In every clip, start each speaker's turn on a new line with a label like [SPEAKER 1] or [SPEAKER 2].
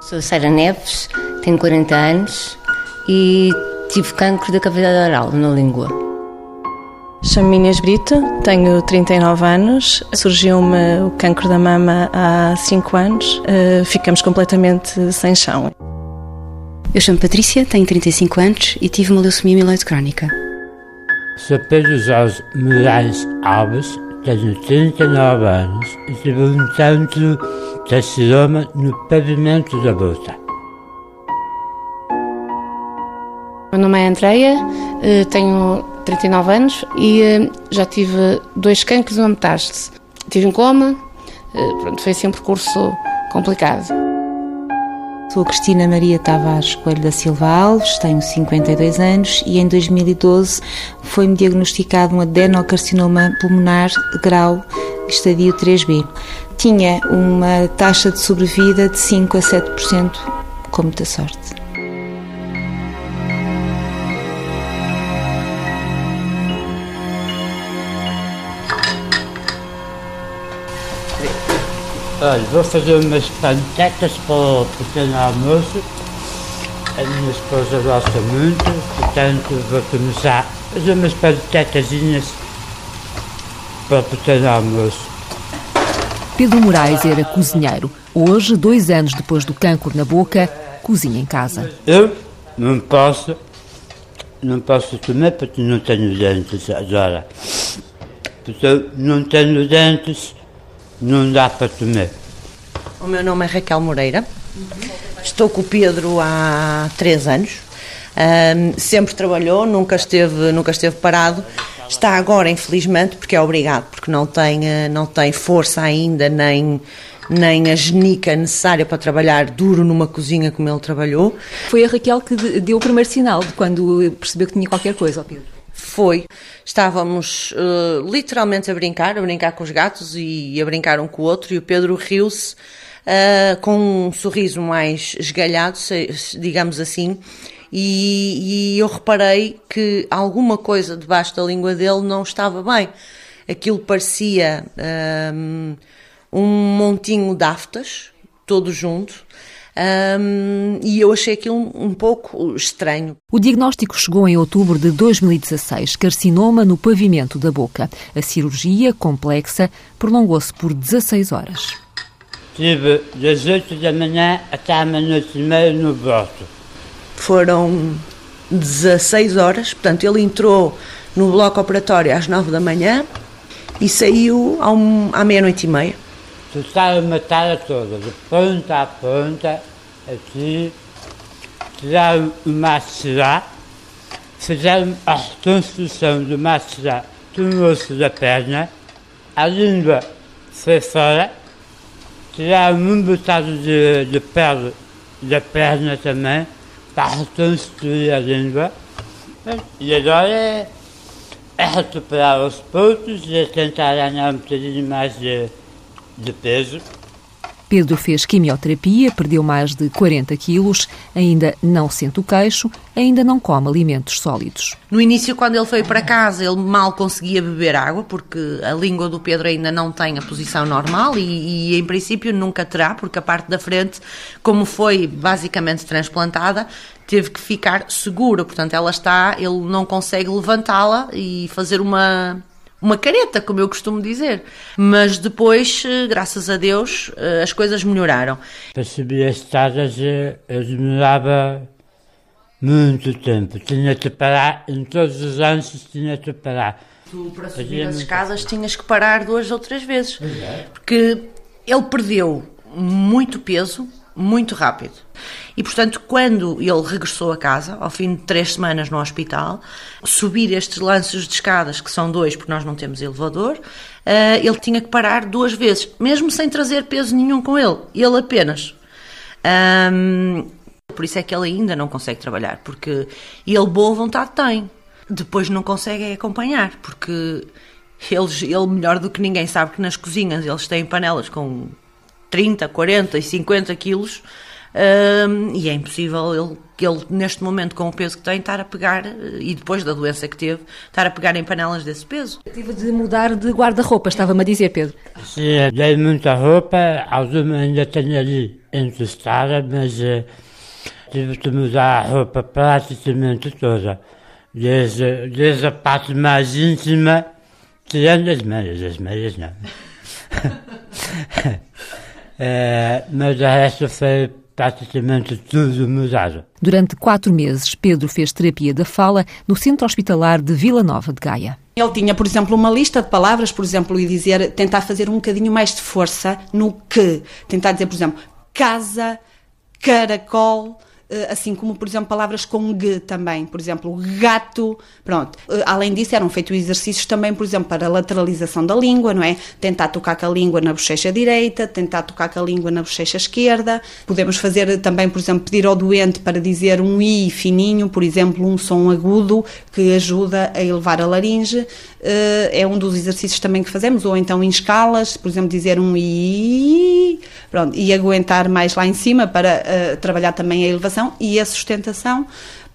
[SPEAKER 1] Sou Sara Neves, tenho 40 anos e tive cancro da cavidade oral na língua.
[SPEAKER 2] Chamo-me Inês Brito, tenho 39 anos, surgiu-me o cancro da mama há 5 anos, uh, ficamos completamente sem chão.
[SPEAKER 3] Eu chamo Patrícia, tenho 35 anos e tive uma leucemia mieloide crónica.
[SPEAKER 4] Sou Pedro Jorge Moraes Alves, tenho 39 anos e tive um cancro de carcinoma no pavimento da boca.
[SPEAKER 5] Meu nome é Andreia, eh, tenho 39 anos e eh, já tive dois cancros e uma metástase. Tive um coma, eh, pronto, foi assim um percurso complicado.
[SPEAKER 6] Sou Cristina Maria Tavares Coelho da Silva Alves, tenho 52 anos e em 2012 foi-me diagnosticado um adenocarcinoma pulmonar grau estadio 3B. Tinha uma taxa de sobrevida de 5 a 7%, com muita sorte.
[SPEAKER 4] Olha, vou fazer umas panquecas para o pequeno almoço. A minha esposa gosta muito, portanto vou começar a fazer umas panquecazinhas para pequeno almoço.
[SPEAKER 7] Pedro Moraes era cozinheiro. Hoje, dois anos depois do cancro na boca, cozinha em casa.
[SPEAKER 4] Eu não posso, não posso comer porque não tenho dentes agora. Porque não tenho dentes não dá para comer.
[SPEAKER 8] O meu nome é Raquel Moreira. Estou com o Pedro há três anos. Um, sempre trabalhou, nunca esteve, nunca esteve parado. Está agora, infelizmente, porque é obrigado, porque não tem, eh, não tem força ainda, nem, nem a genica necessária para trabalhar duro numa cozinha como ele trabalhou.
[SPEAKER 7] Foi a Raquel que deu o primeiro sinal de quando percebeu que tinha qualquer coisa, Pedro?
[SPEAKER 8] Foi. Estávamos uh, literalmente a brincar, a brincar com os gatos e a brincar um com o outro, e o Pedro riu-se uh, com um sorriso mais esgalhado, digamos assim, e, e, eu reparei que alguma coisa debaixo da língua dele não estava bem. Aquilo parecia um, um montinho de aftas, todo junto, um, e eu achei aquilo um, um pouco estranho.
[SPEAKER 7] O diagnóstico chegou em outubro de 2016, carcinoma no pavimento da boca. A cirurgia, complexa, prolongou-se por 16 horas.
[SPEAKER 4] Tive das 8 da manhã até à meia-noite e meia no voto.
[SPEAKER 8] Foram 16 horas, portanto, ele entrou no bloco operatório às 9 da manhã e saiu à meia-noite e meia.
[SPEAKER 4] Cortaram a matada toda, de ponta a ponta, aqui, tiraram o maxilar, fizeram a reconstrução do maxilar do osso da perna, a língua foi fora, tiraram um bocado de, de pele da perna também, para reconstruir a língua. E agora é, é recuperar os pontos e tentar ganhar um bocadinho mais de de peso.
[SPEAKER 7] Pedro fez quimioterapia, perdeu mais de 40 quilos, ainda não sente o queixo, ainda não come alimentos sólidos.
[SPEAKER 8] No início, quando ele foi para casa, ele mal conseguia beber água, porque a língua do Pedro ainda não tem a posição normal e, e em princípio nunca terá, porque a parte da frente, como foi basicamente transplantada, teve que ficar segura, portanto ela está, ele não consegue levantá-la e fazer uma uma careta, como eu costumo dizer. Mas depois, eh, graças a Deus, eh, as coisas melhoraram.
[SPEAKER 4] Para subir as escadas, eh, eu demorava muito tempo. Tinha que parar, em todos os anos tinha que parar.
[SPEAKER 8] Tu, para subir as escadas, tinhas que parar duas ou três vezes. Porque ele perdeu muito peso muito rápido. E, portanto, quando ele regressou a casa, ao fim de três semanas no hospital, subir estes lances de escadas, que são dois, porque nós não temos elevador, uh, ele tinha que parar duas vezes, mesmo sem trazer peso nenhum com ele, ele apenas. Por isso é que ele ainda não consegue trabalhar, porque ele boa vontade tem, depois não consegue acompanhar, porque eles, ele melhor do que ninguém sabe que nas cozinhas eles têm panelas com 30, 40 e 50 quilos um, e é impossível ele, ele, neste momento, com o peso que tem, estar a pegar, e depois da doença que teve, estar a pegar em panelas desse peso.
[SPEAKER 7] Tive de mudar de guarda-roupa, estava-me a dizer, Pedro.
[SPEAKER 4] Sim, dei muita roupa, alguma ainda tenho ali. encostada, mas uh, tive que mudar a roupa praticamente toda. Desde, desde a parte mais íntima, tirando as meias, as meias não. é, mas o resto foi praticamente tudo mudado.
[SPEAKER 7] Durante quatro meses, Pedro fez terapia da fala no Centro Hospitalar de Vila Nova de Gaia.
[SPEAKER 9] Ele tinha, por exemplo, uma lista de palavras, por exemplo, e dizer, tentar fazer um bocadinho mais de força no que. Tentar dizer, por exemplo, casa, caracol, assim como, por exemplo, palavras com G também, por exemplo, gato, pronto. Eh, além disso, eram feitos exercícios também, por exemplo, para a lateralização da língua, não é? Tentar tocar com a língua na bochecha direita, tentar tocar com a língua na bochecha esquerda. Podemos fazer também, por exemplo, pedir ao doente para dizer um I fininho, por exemplo, um som agudo que ajuda a elevar a laringe. Eh, é um dos exercícios também que fazemos, ou então em escalas, por exemplo, dizer um I, pronto, e aguentar mais lá em cima para trabalhar também a elevação e a sustentação.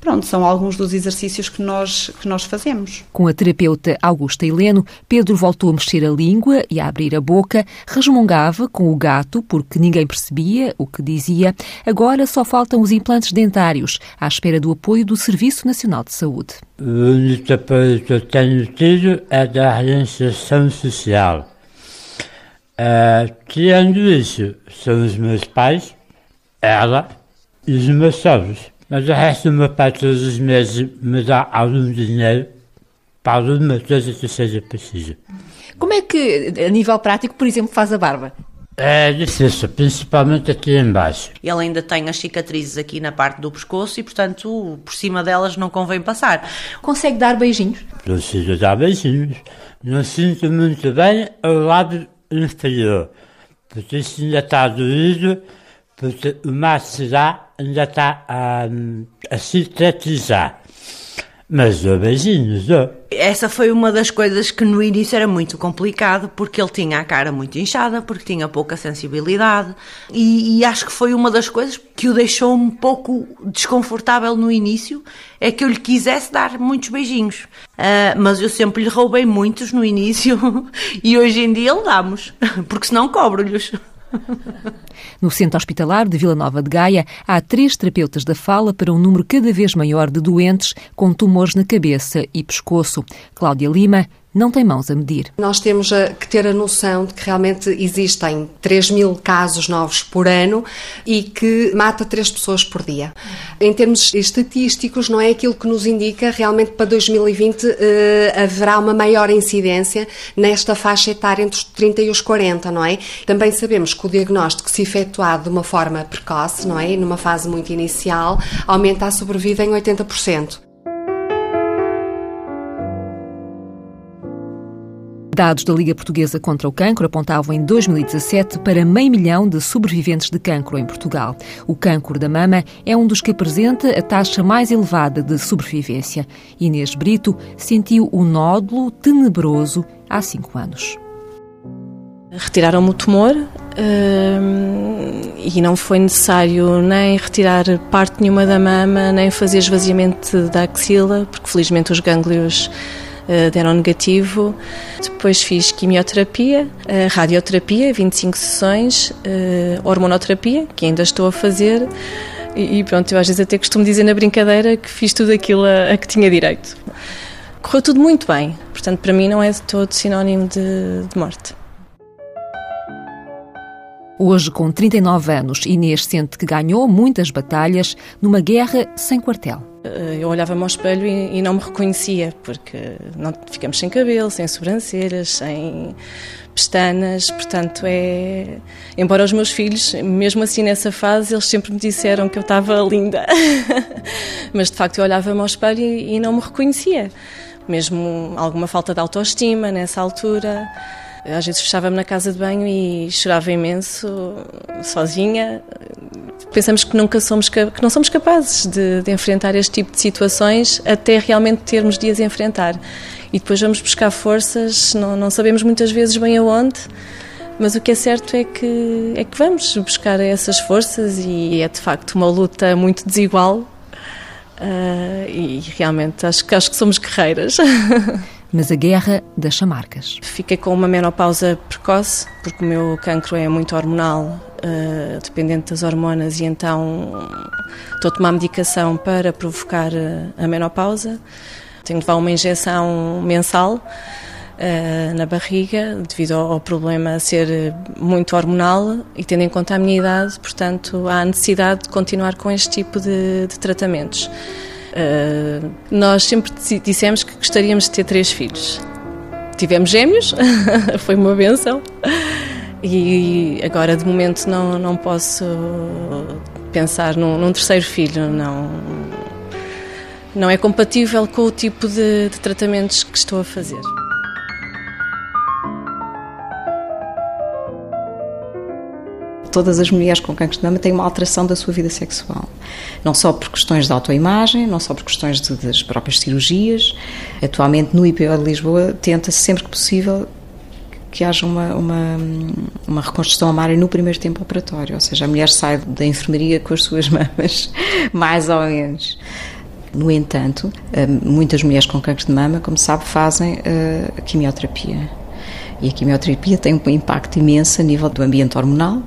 [SPEAKER 9] Pronto, são alguns dos exercícios que nós, que nós fazemos.
[SPEAKER 7] Com a terapeuta Augusta Heleno, Pedro voltou a mexer a língua e a abrir a boca, resmungava com o gato porque ninguém percebia o que dizia. Agora só faltam os implantes dentários, à espera do apoio do Serviço Nacional de Saúde.
[SPEAKER 4] O único apoio que eu tenho tido é da reinserção social. Uh, tirando isso, são os meus pais, ela os meus sogros. Mas o resto do meu pai todos os meses me dá algum dinheiro para alguma coisa que seja preciso.
[SPEAKER 10] Como é que, a nível prático, por exemplo, faz a barba?
[SPEAKER 4] É difícil, principalmente aqui embaixo.
[SPEAKER 8] Ele ainda tem as cicatrizes aqui na parte do pescoço e, portanto, por cima delas não convém passar.
[SPEAKER 10] Consegue dar beijinhos?
[SPEAKER 4] Consigo dar beijinhos. Não sinto muito bem ao lado inferior, porque isso ainda está doído, porque o maxilar ainda está a, a cicatrizar. Mas dou beijinhos, dou.
[SPEAKER 8] Essa foi uma das coisas que no início era muito complicado, porque ele tinha a cara muito inchada, porque tinha pouca sensibilidade, e, e acho que foi uma das coisas que o deixou um pouco desconfortável no início, é que eu lhe quisesse dar muitos beijinhos. Uh, mas eu sempre lhe roubei muitos no início, e hoje em dia ele damos, porque senão cobro-lhes.
[SPEAKER 7] No Centro Hospitalar de Vila Nova de Gaia, há três terapeutas da fala para um número cada vez maior de doentes com tumores na cabeça e pescoço. Cláudia Lima não tem mãos a medir.
[SPEAKER 11] Nós temos que ter a noção de que realmente existem 3 mil casos novos por ano e que mata 3 pessoas por dia. Em termos estatísticos, não é aquilo que nos indica realmente para 2020 eh, haverá uma maior incidência nesta faixa etária entre os 30 e os 40, não é? Também sabemos que o diagnóstico, se efetuado de uma forma precoce, não é? Numa fase muito inicial, aumenta a sobrevida em 80%.
[SPEAKER 7] Dados da Liga Portuguesa contra o Cancro apontavam em 2017 para meio milhão de sobreviventes de cancro em Portugal. O cancro da mama é um dos que apresenta a taxa mais elevada de sobrevivência. Inês Brito sentiu o nódulo tenebroso há cinco anos.
[SPEAKER 2] Retiraram-me o tumor hum, e não foi necessário nem retirar parte nenhuma da mama, nem fazer esvaziamento da axila, porque felizmente os gânglios deram negativo. Depois fiz quimioterapia, uh, radioterapia, 25 sessões, uh, hormonoterapia, que ainda estou a fazer. E, pronto, eu às vezes até costumo dizer na brincadeira que fiz tudo aquilo a, a que tinha direito. Correu tudo muito bem, portanto, para mim não é de todo sinónimo de, de morte.
[SPEAKER 7] Hoje, com 39 anos, Inês sente que ganhou muitas batalhas numa guerra sem quartel.
[SPEAKER 2] Eh, eu olhava-me ao espelho e, e, não me reconhecia, porque não, ficamos sem cabelo, sem sobrancelhas, sem pestanas, portanto é... Embora os meus filhos, mesmo assim nessa fase, eles sempre me disseram que eu estava linda. Mas de facto eu olhava-me ao espelho e, e não me reconhecia. Mesmo alguma falta de autoestima nessa altura. Às vezes fechava-me na casa de banho e chorava imenso, sozinha. Pensamos que nunca somos que não somos capazes de, de enfrentar este tipo de situações até realmente termos dias a enfrentar. E depois vamos buscar forças, não, não sabemos muitas vezes bem aonde, mas o que é certo é que, é que vamos buscar essas forças e é de facto uma luta muito desigual uh, e realmente acho, acho que somos guerreiras.
[SPEAKER 7] mas a guerra deixa marcas.
[SPEAKER 2] Fiquei com uma menopausa precoce, porque o meu cancro é muito hormonal uh, dependente das hormonas, e então estou a tomar medicação para provocar a menopausa. Tenho de levar uma injeção mensal uh, na barriga, devido ao, ao, problema ser muito hormonal e tendo em conta a minha idade, portanto, há necessidade de continuar com este tipo de, de tratamentos. Uh, nós sempre dissemos que gostaríamos de ter três filhos. Tivemos gêmeos, foi uma benção. E agora, de momento, não, não posso pensar num, num terceiro filho. Não, não é compatível com o tipo de, de tratamentos que estou a fazer.
[SPEAKER 12] Todas as mulheres com cancro de mama têm uma alteração da sua vida sexual. Não só por questões de autoimagem, não só por questões de, das próprias cirurgias. Atualmente, no IPO de Lisboa, tenta-se sempre que possível que haja uma, uma, uma reconstrução mamária no primeiro tempo operatório, ou seja, a mulher sai da enfermaria com as suas mamas, mais ou menos. No entanto, eh, muitas mulheres com cancro de mama, como sabe, fazem eh, a quimioterapia. E a quimioterapia tem um impacto imenso a nível do ambiente hormonal,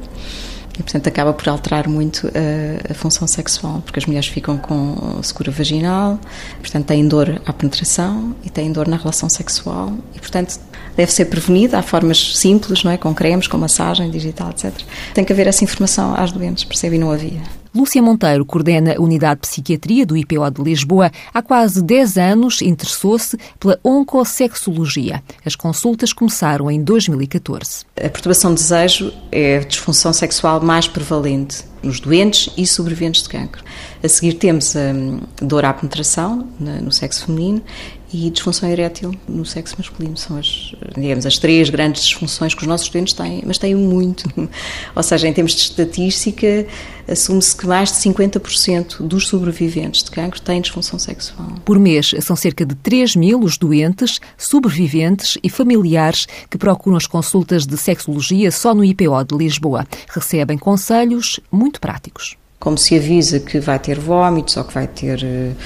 [SPEAKER 12] e, portanto, acaba por alterar muito a, a, função sexual, porque as mulheres ficam com secura vaginal, portanto, têm dor à penetração e têm dor na relação sexual. E, portanto, deve ser prevenida. Há formas simples, não é? Com cremes, com massagem digital, etc. Tem que haver essa informação às doentes, percebe? E não havia.
[SPEAKER 7] Lúcia Monteiro coordena a Unidade de Psiquiatria do IPO de Lisboa. Há quase 10 anos interessou-se pela oncossexologia. As consultas começaram em 2014.
[SPEAKER 12] A perturbação de desejo é a disfunção sexual mais prevalente nos doentes e sobreviventes de cancro. A seguir temos a hum, dor à penetração no sexo feminino e disfunção erétil no sexo masculino. São as, digamos, as três grandes disfunções que os nossos estudantes têm, mas têm muito. Ou seja, em termos de estatística, assume-se que mais de 50% dos sobreviventes de cancro têm disfunção sexual.
[SPEAKER 7] Por mês, são cerca de 3 mil os doentes, sobreviventes e familiares que procuram as consultas de sexologia só no IPO de Lisboa. Recebem conselhos muito práticos
[SPEAKER 12] como se avisa que vai ter vômitos ou que vai ter uh,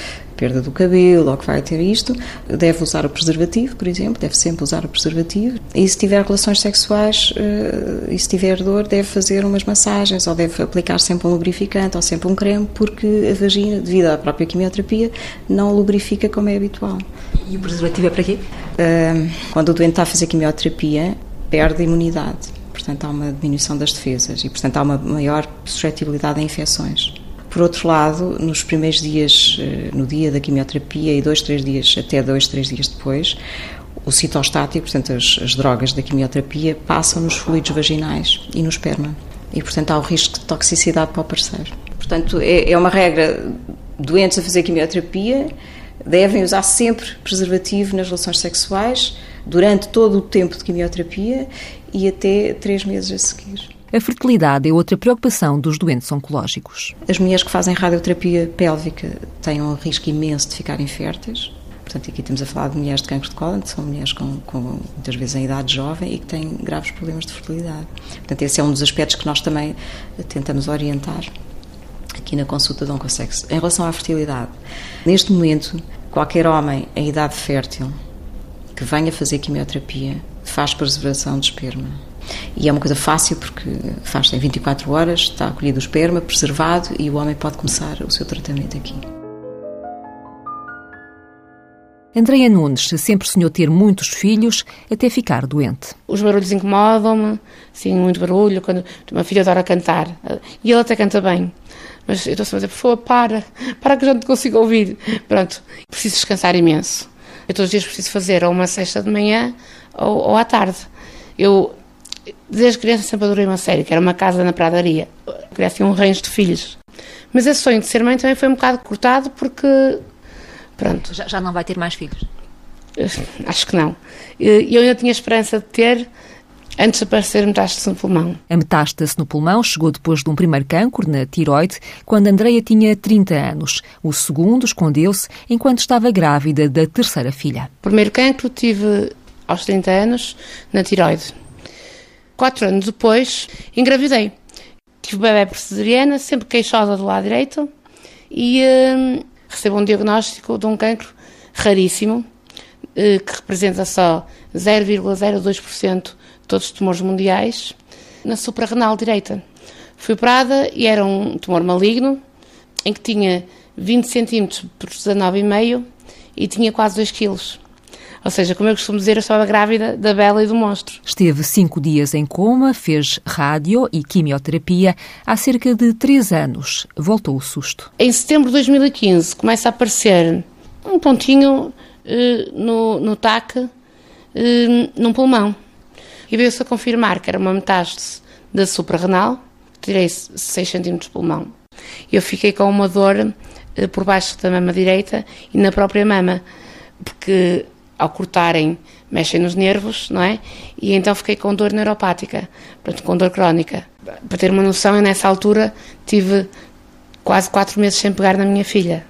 [SPEAKER 12] perda do cabelo ou que vai ter isto, deve usar o preservativo, por exemplo, deve sempre usar o preservativo. E se tiver relações sexuais uh, e se tiver dor, deve fazer umas massagens ou deve aplicar sempre um lubrificante ou sempre um creme, porque a vagina, devido à própria quimioterapia, não lubrifica como é habitual.
[SPEAKER 10] E o preservativo é para quê?
[SPEAKER 12] Uh, quando o doente está a fazer quimioterapia, perde a imunidade portanto há uma diminuição das defesas e, portanto, há uma maior suscetibilidade a infecções. Por outro lado, nos primeiros dias, eh, no dia da quimioterapia e dois, três dias, até dois, três dias depois, o citostático, portanto, as, as drogas da quimioterapia, passam nos fluidos vaginais e no esperma. E, portanto, há o risco de toxicidade para o parceiro. Portanto, é, é uma regra, doentes a fazer quimioterapia devem usar sempre preservativo nas relações sexuais durante todo o tempo de quimioterapia e até três meses a seguir.
[SPEAKER 7] A fertilidade é outra preocupação dos doentes oncológicos.
[SPEAKER 12] As mulheres que fazem radioterapia pélvica têm um risco imenso de ficarem férteis. Portanto, aqui estamos a falar de mulheres de cancro de cólon, que são mulheres com, com, muitas vezes em idade jovem e que têm graves problemas de fertilidade. Portanto, esse é um dos aspectos que nós também tentamos orientar aqui na consulta de Oncosex. Em relação à fertilidade, neste momento, qualquer homem em idade fértil que venha fazer quimioterapia faz preservação de esperma. E é uma coisa fácil porque faz em 24 horas, está acolhido o esperma, preservado e o homem pode começar o seu tratamento aqui.
[SPEAKER 7] Andreia Nunes sempre sonhou ter muitos filhos até ficar doente.
[SPEAKER 5] Os barulhos incomodam-me, sim, muito barulho. Quando uma filha adora cantar e ela até canta bem, mas eu estou sempre a dizer, por favor, para, para que eu já não te consigo ouvir. Pronto, preciso descansar imenso. Eu todos os dias preciso fazer ou uma sexta de manhã ou, ou à tarde. Eu, desde criança, sempre adorei uma série, que era uma casa na pradaria. Queria assim um rancho de filhos. Mas esse sonho de ser mãe também foi um bocado cortado porque. Pronto.
[SPEAKER 10] Já, já não vai ter mais filhos?
[SPEAKER 5] Acho que não. Eu ainda tinha esperança de ter antes de aparecer metástase no pulmão.
[SPEAKER 7] A metástase no pulmão chegou depois de um primeiro cancro na tiroide, quando Andreia tinha 30 anos. O segundo escondeu-se enquanto estava grávida da terceira filha.
[SPEAKER 5] O primeiro cancro tive aos 30 anos na tiroide. Quatro anos depois, engravidei. Tive bebê cesariana, sempre queixosa do lado direito, e hum, recebo um diagnóstico de um cancro raríssimo, eh, que representa só 0,02% de todos os tumores mundiais, na suprarrenal direita. Fui operada e era um tumor maligno, em que tinha 20 centímetros por 19,5 e tinha quase 2 quilos. Ou seja, como eu costumo dizer, eu estava grávida da Bela e do monstro.
[SPEAKER 7] Esteve cinco dias em coma, fez rádio e quimioterapia. Há cerca de três anos voltou o susto.
[SPEAKER 5] Em setembro de 2015 começa a aparecer um pontinho uh, no, no TAC, uh, num pulmão. E veio-se a confirmar que era uma metástase da suprarrenal, tirei 6 centímetros de pulmão. Eu fiquei com uma dor uh, por baixo da mama direita e na própria mama, porque ao cortarem, mexem nos nervos, não é? E então fiquei com dor neuropática, portanto, com dor crónica. Para ter uma noção, eu nessa altura tive quase quatro meses sem pegar na minha filha.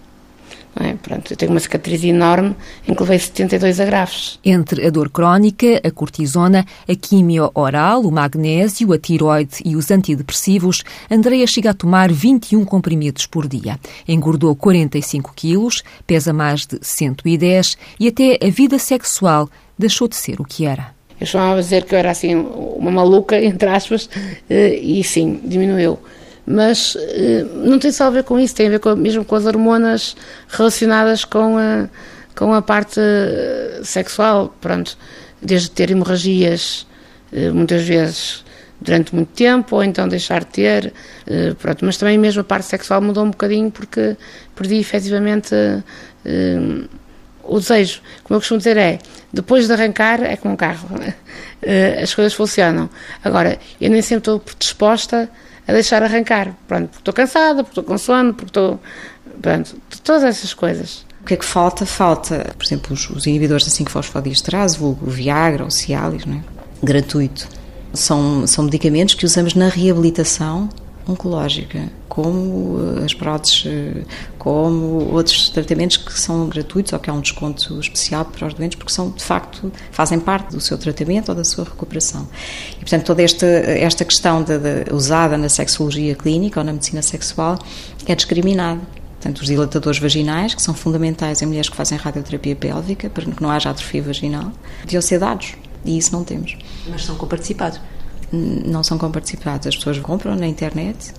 [SPEAKER 5] É? Pronto, eu tenho uma cicatriz enorme em que levei 72 agrafos.
[SPEAKER 7] Entre a dor crónica, a cortisona, a quimio oral, o magnésio, a tiroide e os antidepressivos, Andreia chega a tomar 21 comprimidos por dia. Engordou 45 quilos, pesa mais de 110 e até a vida sexual deixou de ser o que era.
[SPEAKER 5] Eu chamava dizer que eu era assim uma maluca, entre aspas, eh, e sim, diminuiu mas eh, não tem só a ver com isso, tem a ver com, mesmo com as hormonas relacionadas com a, com a parte eh, sexual, pronto, desde ter hemorragias eh, muitas vezes durante muito tempo, ou então deixar de ter, pronto, mas também mesmo a parte sexual mudou um bocadinho porque perdi efetivamente o desejo. Como eu costumo dizer é, depois de arrancar é como um carro, as coisas funcionam. Agora, eu nem sempre estou disposta a deixar arrancar. Pronto, porque estou cansada, porque estou com sono, porque estou. Pronto, todas essas coisas.
[SPEAKER 12] O que é que falta? Falta, por exemplo, os, os inibidores da 5-fosfodiesterase, o Viagra ou Cialis, não é? gratuito. São, são medicamentos que usamos na reabilitação oncológica, como eh, as próteses, eh, como outros tratamentos que são gratuitos ou que há um desconto especial para os doentes, porque são, de facto, fazem parte do seu tratamento ou da sua recuperação. E, portanto, toda esta, esta questão de, de, usada na sexologia clínica ou na medicina sexual é discriminada. Portanto, os dilatadores vaginais, que são fundamentais em mulheres que fazem radioterapia pélvica, para que não haja atrofia vaginal, deviam ser dados. E isso não temos.
[SPEAKER 10] Mas são comparticipados?
[SPEAKER 12] Não são comparticipados. As pessoas compram na internet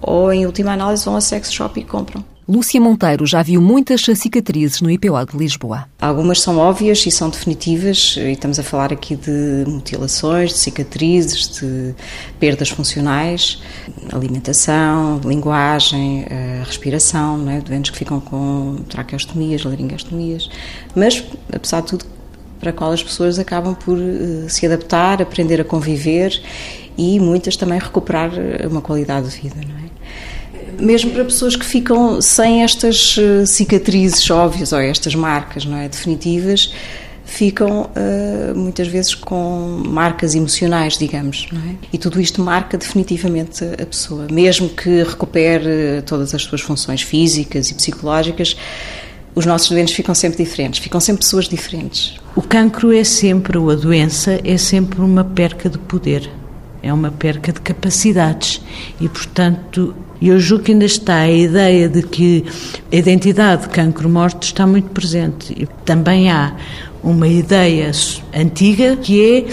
[SPEAKER 12] ou, em última análise, vão a sex shop e compram.
[SPEAKER 7] Lúcia Monteiro já viu muitas cicatrizes no IPO de Lisboa.
[SPEAKER 12] Algumas são óbvias e são definitivas, e estamos a falar aqui de mutilações, de cicatrizes, de perdas funcionais, alimentação, linguagem, eh, respiração, não é? doentes que ficam com traqueostomias, laringostomias, mas, apesar de tudo, para a qual as pessoas acabam por uh, se adaptar, aprender a conviver e muitas também recuperar eh, uma qualidade de vida, não é? Mesmo para pessoas que ficam sem estas uh, cicatrizes óbvias ou estas marcas, não é, definitivas, ficam muitas vezes com marcas emocionais, digamos, não é? E tudo isto marca definitivamente a pessoa, mesmo que recupere todas as suas funções físicas e psicológicas os nossos doentes ficam sempre diferentes, ficam sempre pessoas diferentes.
[SPEAKER 13] O cancro é sempre, ou a doença, é sempre uma perca de poder, é uma perca de capacidades e, portanto, eu julgo que ainda está a ideia de que a identidade de cancro-morte está muito presente. E também há uma ideia antiga que é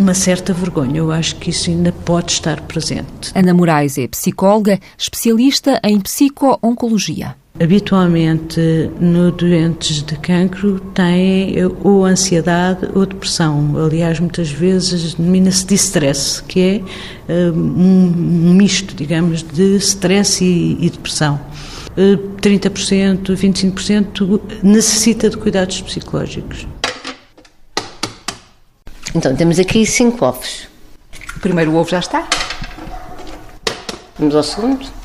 [SPEAKER 13] uma certa vergonha. Eu acho que isso ainda pode estar presente.
[SPEAKER 7] Ana Moraes é psicóloga, especialista em psico-oncologia.
[SPEAKER 13] Habitualmente, no doentes de cancro, têm ou ansiedade ou depressão. Aliás, muitas vezes denomina-se de stress, que é eh, um misto, digamos, de stress e, e depressão. 30%, eh, 25% necessita de cuidados psicológicos.
[SPEAKER 1] Então, temos aqui cinco ovos.
[SPEAKER 10] O primeiro ovo já está.
[SPEAKER 1] Vamos ao segundo.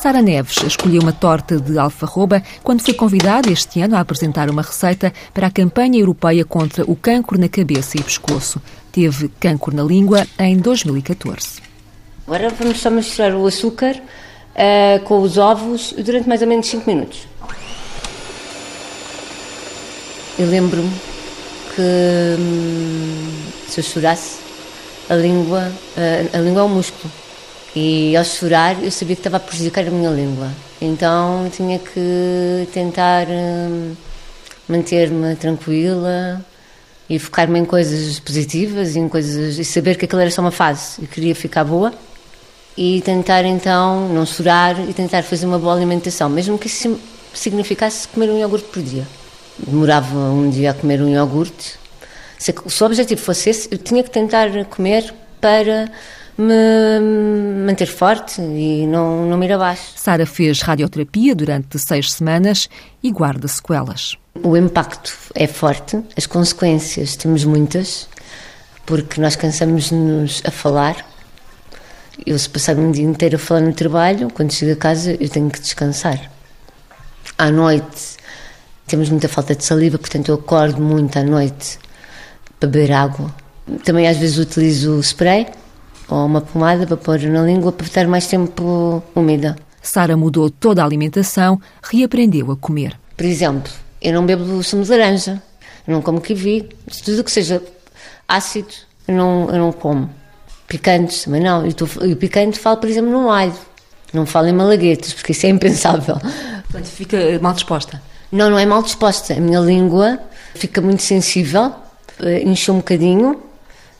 [SPEAKER 7] Sara Neves escolheu uma torta de alfarroba quando foi convidada este ano a apresentar uma receita para a campanha europeia contra o cancro na cabeça e pescoço. Teve cancro na língua em 2014.
[SPEAKER 1] Agora vamos só misturar o açúcar uh, com os ovos durante mais ou menos 5 minutos. Eu lembro-me que hum, se eu chorasse, a língua, uh, a língua é um músculo e ao chorar eu sabia que estava a prejudicar a minha língua. Então tinha que tentar hum, manter-me tranquila e focar-me em coisas positivas em coisas e saber que aquilo era só uma fase e queria ficar boa e tentar então não chorar e tentar fazer uma boa alimentação, mesmo que isso significasse comer um iogurte por dia. Demorava um dia a comer um iogurte. Se, se o objetivo fosse esse, eu tinha que tentar comer para me manter forte e não, não me ir abaixo.
[SPEAKER 7] Sara fez radioterapia durante seis semanas e guarda sequelas.
[SPEAKER 1] O impacto é forte, as consequências temos muitas, porque nós cansamos-nos a falar. Eu, se passar um dia inteiro a falar no trabalho, quando chego a casa, eu tenho que descansar. À noite, temos muita falta de saliva, portanto, eu acordo muito à noite para beber água. Também, às vezes, utilizo spray ou uma pomada para pôr na língua para estar mais tempo úmida.
[SPEAKER 7] Sara mudou toda a alimentação, reaprendeu a comer.
[SPEAKER 1] Por exemplo, eu não bebo sumo de laranja, eu não como kiwi, tudo que seja ácido, eu não, eu não como. Picantes também não. E o picante falo, por exemplo, no alho. Não falo em malaguetas, porque isso é impensável.
[SPEAKER 10] Portanto, fica mal disposta?
[SPEAKER 1] Não, não é mal disposta. A minha língua fica muito sensível, eh, enche um bocadinho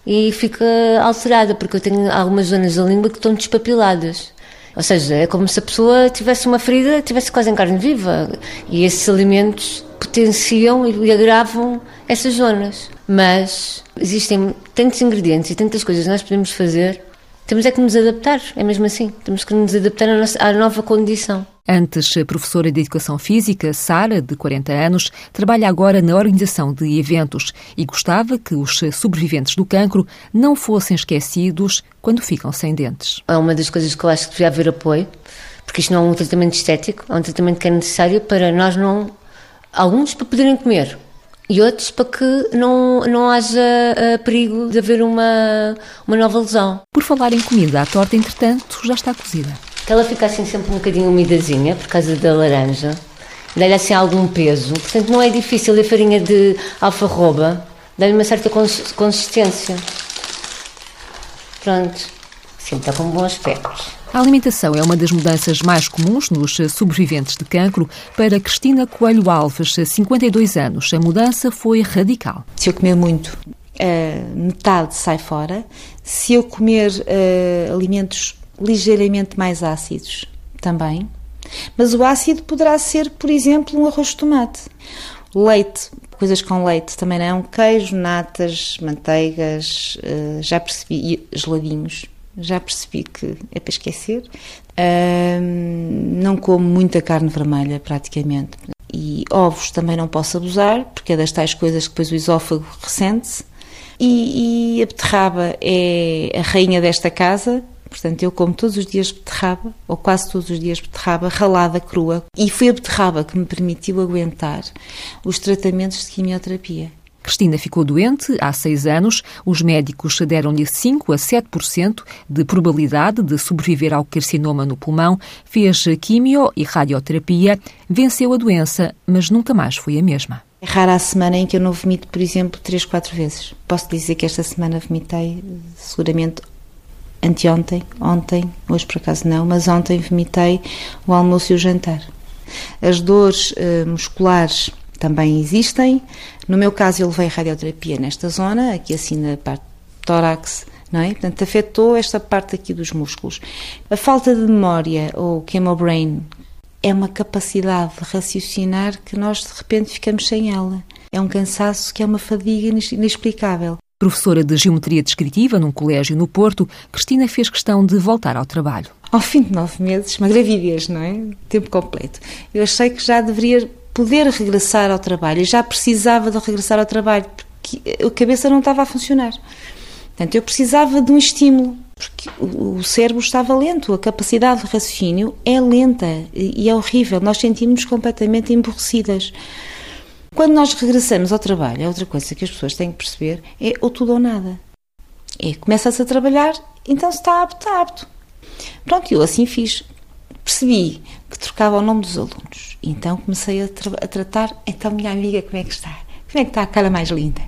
[SPEAKER 1] e fica alterada, porque eu tenho algumas zonas da língua que estão despapiladas. Ou seja, é como se a pessoa tivesse uma ferida, tivesse quase em carne viva. E esses alimentos potenciam e agravam essas zonas. Mas existem tantos ingredientes e tantas coisas que nós podemos fazer temos é que nos adaptar, é mesmo assim. Temos que nos adaptar à, nossa, à nova condição.
[SPEAKER 7] Antes professora de Educação Física, Sara, de 40 anos, trabalha agora na organização de eventos e gostava que os sobreviventes do cancro não fossem esquecidos quando ficam sem dentes.
[SPEAKER 1] É uma das coisas que eu acho que devia haver apoio, porque isto não é um tratamento estético, é um tratamento que é necessário para nós não. Alguns para poderem comer, e outros para que não, não haja uh, perigo de haver uma, uma nova lesão.
[SPEAKER 7] Por falar em comida, a torta, entretanto, já está cozida.
[SPEAKER 1] Que ela fica assim sempre um bocadinho umidazinha por causa da laranja, dá-lhe assim algum peso, portanto não é difícil a farinha de alfarroba, dá-lhe uma certa consistência. Pronto, assim está com bom aspecto.
[SPEAKER 7] A alimentação é uma das mudanças mais comuns nos sobreviventes de cancro. Para Cristina Coelho Alves, 52 anos, a mudança foi radical.
[SPEAKER 6] Se eu comer muito, uh, metade sai fora. Se eu comer uh, alimentos ligeiramente mais ácidos, também. Mas o ácido poderá ser, por exemplo, um arroz de tomate. Leite, coisas com leite também não. Queijo, natas, manteigas, uh, já percebi, geladinhos já percebi que é para esquecer. não como muita carne vermelha, praticamente. E ovos também não posso abusar, porque é das tais coisas que depois o esófago ressente-se. E, e, a beterraba é a rainha desta casa, portanto eu como todos os dias beterraba, ou quase todos os dias beterraba, ralada, crua. E foi a beterraba que me permitiu aguentar os tratamentos de quimioterapia.
[SPEAKER 7] Cristina ficou doente há seis anos. Os médicos deram-lhe 5 a 7% de probabilidade de sobreviver ao carcinoma no pulmão. Fez quimio e radioterapia, venceu a doença, mas nunca mais foi a mesma.
[SPEAKER 6] É rara a semana em que eu não vomito, por exemplo, três, quatro vezes. Posso dizer que esta semana vomitei, seguramente anteontem, ontem, hoje por acaso não, mas ontem vomitei o almoço e o jantar. As dores uh, musculares também existem. No meu caso, eu levei radioterapia nesta zona, aqui assim na parte do tórax, não é? Portanto, afetou esta parte aqui dos músculos. A falta de memória, ou chemobrain, é uma capacidade de raciocinar que nós de repente ficamos sem ela. É um cansaço que é uma fadiga inexplicável.
[SPEAKER 7] Professora de Geometria Descritiva num colégio no Porto, Cristina fez questão de voltar ao trabalho.
[SPEAKER 6] Ao fim de nove meses, uma gravidez, não é? Tempo completo. Eu achei que já deveria poder regressar ao trabalho. Eu já precisava de regressar ao trabalho, porque a cabeça não estava a funcionar. Portanto, eu precisava de um estímulo, porque o cérebro estava lento, a capacidade de raciocínio é lenta e é horrível. Nós sentimos-nos completamente emborrecidas. Quando nós regressamos ao trabalho, é outra coisa que as pessoas têm que perceber, é ou tudo ou nada. É, começa-se a trabalhar, então se está apto, está apto. Pronto, eu assim fiz. Percebi que trocava o nome dos alunos. Então comecei a, tra a tratar, então minha amiga, como é que está? Como é que está a cara mais linda?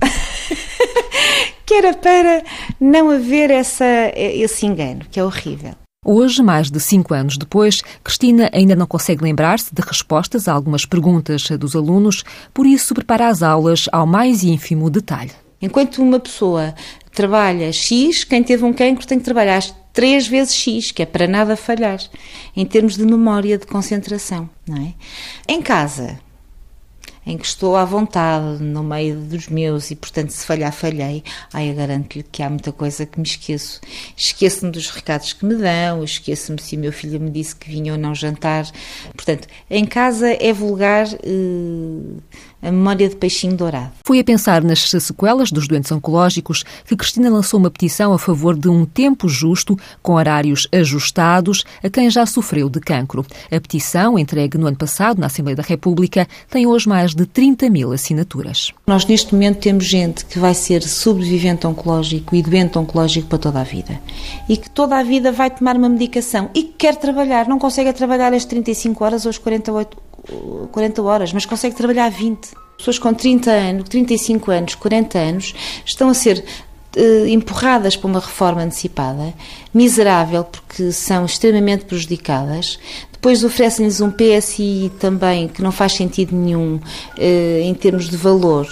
[SPEAKER 6] que era para não haver essa, esse engano, que é horrível.
[SPEAKER 7] Hoje, mais de cinco anos depois, Cristina ainda não consegue lembrar-se de respostas a algumas perguntas dos alunos, por isso prepara as aulas ao mais ínfimo detalhe.
[SPEAKER 6] Enquanto uma pessoa trabalha X, quem teve um cancro tem que trabalhar três vezes X, que é para nada falhar, em termos de memória, de concentração, não é? Em casa, em que estou à vontade, no meio dos meus, e portanto, se falhar, falhei. Ai, eu garanto-lhe que há muita coisa que me esqueço. Esqueço-me dos recados que me dão, esqueço-me se meu filho me disse que vinha ou não jantar. Portanto, em casa é vulgar. Uh, a memória de peixinho dourado.
[SPEAKER 7] Foi a pensar nas sequelas dos doentes oncológicos que Cristina lançou uma petição a favor de um tempo justo, com horários ajustados, a quem já sofreu de cancro. A petição, entregue no ano passado na Assembleia da República, tem hoje mais de 30 mil assinaturas.
[SPEAKER 6] Nós, neste momento, temos gente que vai ser sobrevivente oncológico e doente oncológico para toda a vida. E que toda a vida vai tomar uma medicação e que quer trabalhar, não consegue trabalhar as 35 horas ou as 48 40 horas, mas consegue trabalhar 20. Pessoas com 30 anos, 35 anos, 40 anos estão a ser uh, empurradas para uma reforma antecipada, miserável porque são extremamente prejudicadas. Depois oferecem-lhes um PSI também que não faz sentido nenhum uh, em termos de valor.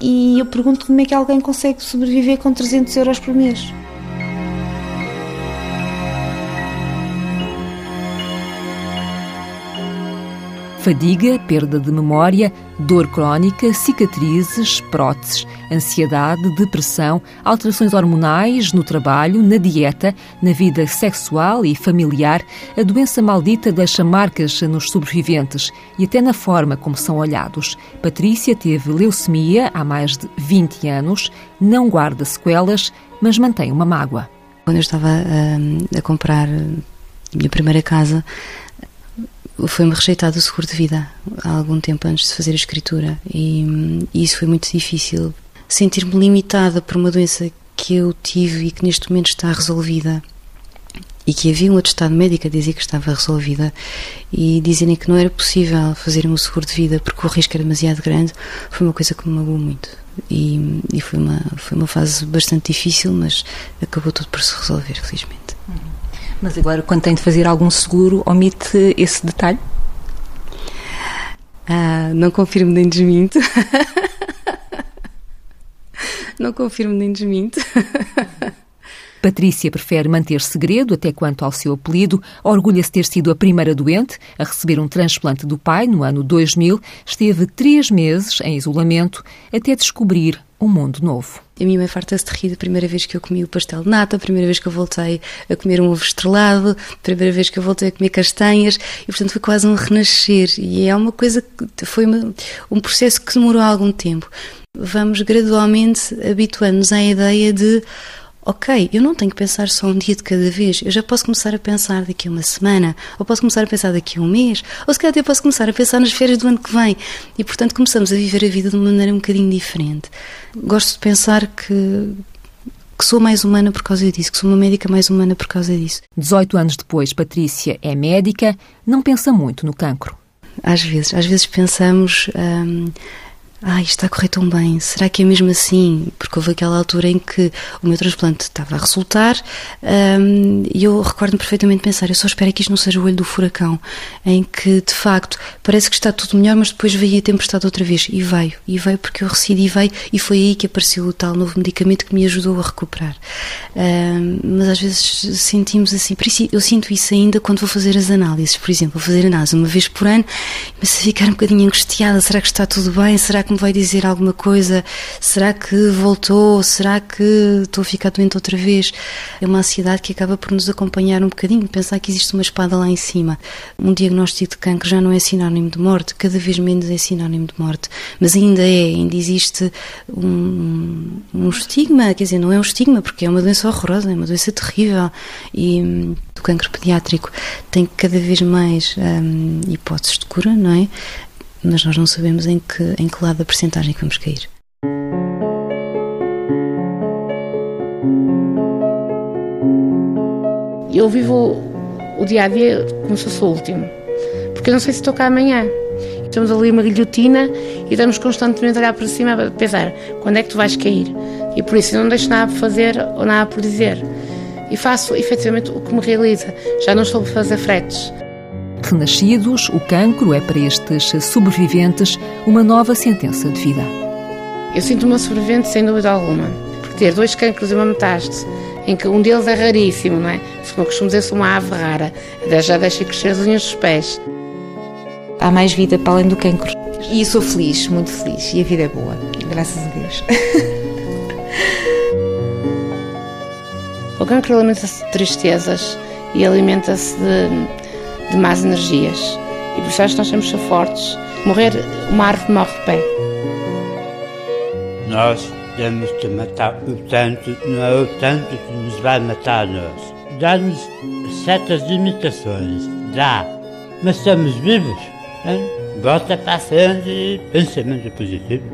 [SPEAKER 6] E eu pergunto como é que alguém consegue sobreviver com 300 euros por mês.
[SPEAKER 7] Fadiga, perda de memória, dor crónica, cicatrizes, próteses, ansiedade, depressão, alterações hormonais no trabalho, na dieta, na vida sexual e familiar, a doença maldita deixa marcas nos sobreviventes e até na forma como são olhados. Patrícia teve leucemia há mais de 20 anos, não guarda sequelas, mas mantém uma mágoa.
[SPEAKER 3] Quando eu estava a, a comprar a minha primeira casa, foi-me rejeitado o seguro de vida há algum tempo antes de fazer a escritura e, e isso foi muito difícil. Sentir-me limitada por uma doença que eu tive e que neste momento está resolvida e que havia um atestado médico a dizer que estava resolvida e dizerem que não era possível fazerem um seguro de vida porque o risco era demasiado grande, foi uma coisa que me magoou muito. E, e foi, uma, foi uma fase bastante difícil, mas acabou tudo por se resolver, felizmente.
[SPEAKER 10] Mas agora, quando tem de fazer algum seguro, omite esse detalhe?
[SPEAKER 3] Ah, não confirmo nem desminto. não confirmo nem desminto.
[SPEAKER 7] Patrícia prefere manter segredo até quanto ao seu apelido. Orgulha-se ter sido a primeira doente a receber um transplante do pai no ano 2000. Esteve três meses em isolamento até descobrir um mundo novo.
[SPEAKER 3] A minha mãe farta-se de rir a primeira vez que eu comi o pastel de nata, a primeira vez que eu voltei a comer um ovo estrelado, a primeira vez que eu voltei a comer castanhas, e portanto foi quase um renascer. E é uma coisa que foi uma, um processo que demorou algum tempo. Vamos gradualmente habituando-nos à ideia de ok, eu não tenho que pensar só um dia de cada vez, eu já posso começar a pensar daqui a uma semana, ou posso começar a pensar daqui a um mês, ou se calhar até posso começar a pensar nas férias do ano que vem. E portanto começamos a viver a vida de uma maneira um bocadinho diferente. Gosto de pensar que, que sou mais humana por causa disso, que sou uma médica mais humana por causa disso.
[SPEAKER 7] 18 anos depois, Patrícia é médica, não pensa muito no cancro.
[SPEAKER 3] Às vezes, às vezes pensamos. Hum, ah, isto está a correr tão bem, será que é mesmo assim? Porque houve aquela altura em que o meu transplante estava a resultar um, e eu recordo-me perfeitamente pensar, eu só espero que isto não seja o olho do furacão, em que de facto parece que está tudo melhor, mas depois veio a tempestade outra vez e veio, e veio porque eu recidi veio e foi aí que apareceu o tal novo medicamento que me ajudou a recuperar. Um, mas às vezes sentimos assim, eu sinto isso ainda quando vou fazer as análises, por exemplo, vou fazer análise uma vez por ano, mas a ficar um bocadinho angustiada, será que está tudo bem? Será que me vai dizer alguma coisa? Será que voltou? Será que estou a ficar doente outra vez? É uma ansiedade que acaba por nos acompanhar um bocadinho, pensar que existe uma espada lá em cima. Um diagnóstico de cancro já não é sinónimo de morte, cada vez menos é sinónimo de morte, mas ainda é, ainda existe um, um estigma, quer dizer, não é um estigma, porque é uma doença horrorosa, é uma doença terrível e hum, o cancro pediátrico tem cada vez mais hum, hipóteses de cura, não é? Mas nós não sabemos em que, em que lado da percentagem que vamos cair.
[SPEAKER 5] Eu vivo o dia a dia como se fosse o último, porque eu não sei se estou cá amanhã. Estamos ali uma guilhotina e estamos constantemente a olhar para cima a pensar quando é que tu vais cair. E por isso eu não deixo nada por fazer ou nada por dizer. E faço efetivamente o que me realiza. Já não estou a fazer fretes
[SPEAKER 7] renascidos, o cancro é para estes sobreviventes uma nova sentença de vida.
[SPEAKER 5] Eu sinto-me sobrevivente sem dúvida alguma, porque ter dois cancros e uma metástase em que um deles é raríssimo, não é? Se como costumo dizer, sou uma ave rara, já deixa crescer as unhas dos pés.
[SPEAKER 6] Há mais vida para além do cancro. E sou feliz, muito feliz, e a vida é boa, graças a Deus.
[SPEAKER 5] o cancro alimenta-se de tristezas e alimenta-se de, de más energias. E por isso acho que nós temos que ser fortes. Morrer, uma árvore morre de pé.
[SPEAKER 4] Nós temos que matar o tanto, não é o tanto que nos vai matar a nós. Dá-nos certas limitações, dá, mas estamos vivos. Hein? Bota para frente, pensamento positivo.